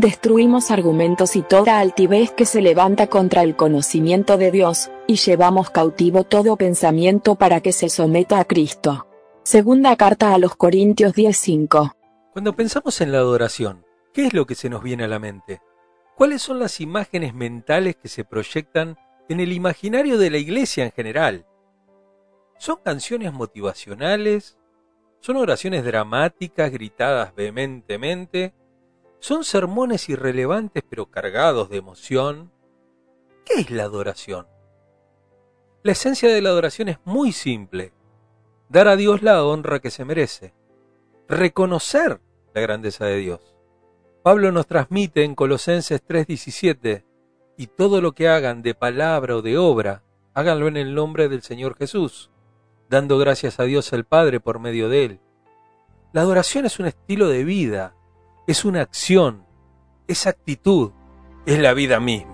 Destruimos argumentos y toda altivez que se levanta contra el conocimiento de Dios, y llevamos cautivo todo pensamiento para que se someta a Cristo. Segunda carta a los Corintios 10:5. Cuando pensamos en la adoración, ¿qué es lo que se nos viene a la mente? ¿Cuáles son las imágenes mentales que se proyectan en el imaginario de la iglesia en general? ¿Son canciones motivacionales? ¿Son oraciones dramáticas gritadas vehementemente? ¿Son sermones irrelevantes pero cargados de emoción? ¿Qué es la adoración? La esencia de la adoración es muy simple. Dar a Dios la honra que se merece. Reconocer la grandeza de Dios. Pablo nos transmite en Colosenses 3:17, y todo lo que hagan de palabra o de obra, háganlo en el nombre del Señor Jesús, dando gracias a Dios el Padre por medio de él. La adoración es un estilo de vida, es una acción, es actitud, es la vida misma.